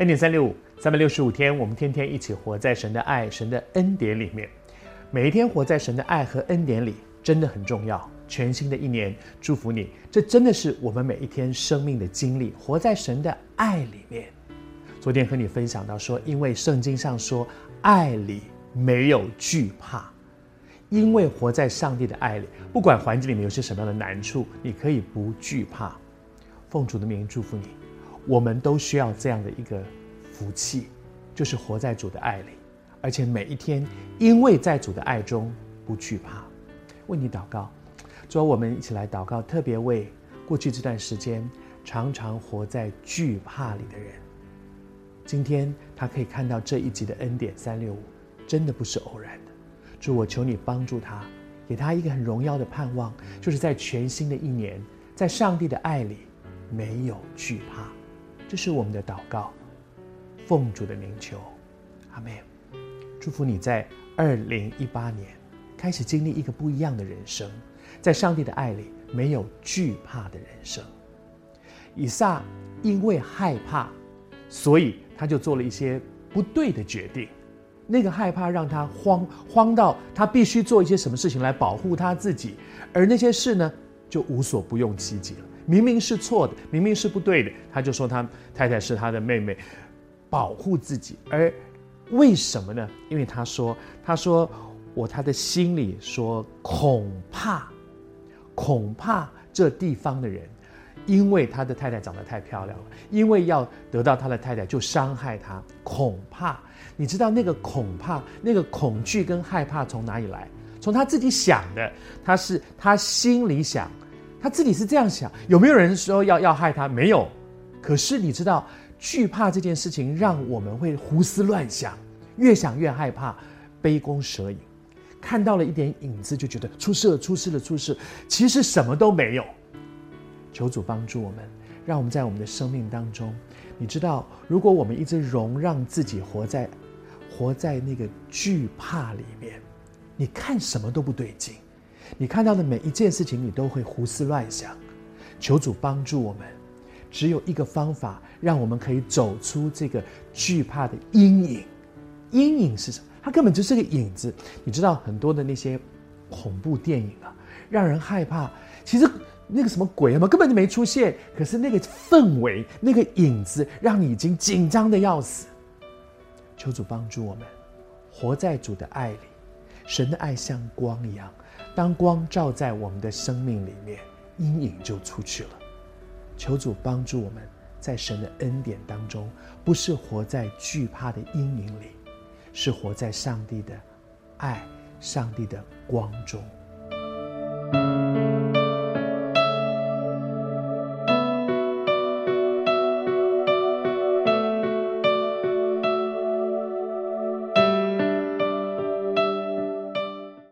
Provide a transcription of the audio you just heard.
恩典三六五，三百六十五天，我们天天一起活在神的爱、神的恩典里面。每一天活在神的爱和恩典里，真的很重要。全新的一年，祝福你！这真的是我们每一天生命的经历，活在神的爱里面。昨天和你分享到说，因为圣经上说，爱里没有惧怕，因为活在上帝的爱里，不管环境里面有些什么样的难处，你可以不惧怕。奉主的名祝福你，我们都需要这样的一个福气，就是活在主的爱里，而且每一天因为在主的爱中不惧怕。为你祷告，主，我们一起来祷告，特别为过去这段时间常常活在惧怕里的人，今天他可以看到这一集的恩典三六五，真的不是偶然的。主，我求你帮助他，给他一个很荣耀的盼望，就是在全新的一年，在上帝的爱里。没有惧怕，这是我们的祷告，奉主的名求，阿门。祝福你在二零一八年开始经历一个不一样的人生，在上帝的爱里没有惧怕的人生。以撒因为害怕，所以他就做了一些不对的决定，那个害怕让他慌，慌到他必须做一些什么事情来保护他自己，而那些事呢，就无所不用其极了。明明是错的，明明是不对的，他就说他太太是他的妹妹，保护自己。而为什么呢？因为他说，他说我他的心里说恐怕，恐怕这地方的人，因为他的太太长得太漂亮了，因为要得到他的太太就伤害他，恐怕。你知道那个恐怕，那个恐惧跟害怕从哪里来？从他自己想的，他是他心里想。他自己是这样想，有没有人说要要害他？没有。可是你知道，惧怕这件事情让我们会胡思乱想，越想越害怕，杯弓蛇影。看到了一点影子，就觉得出事了，出事了，出事。其实什么都没有。求主帮助我们，让我们在我们的生命当中，你知道，如果我们一直容让自己活在活在那个惧怕里面，你看什么都不对劲。你看到的每一件事情，你都会胡思乱想。求主帮助我们，只有一个方法，让我们可以走出这个惧怕的阴影。阴影是什么？它根本就是个影子。你知道很多的那些恐怖电影啊，让人害怕。其实那个什么鬼嘛，根本就没出现。可是那个氛围，那个影子，让你已经紧张的要死。求主帮助我们，活在主的爱里。神的爱像光一样。当光照在我们的生命里面，阴影就出去了。求主帮助我们，在神的恩典当中，不是活在惧怕的阴影里，是活在上帝的爱、上帝的光中。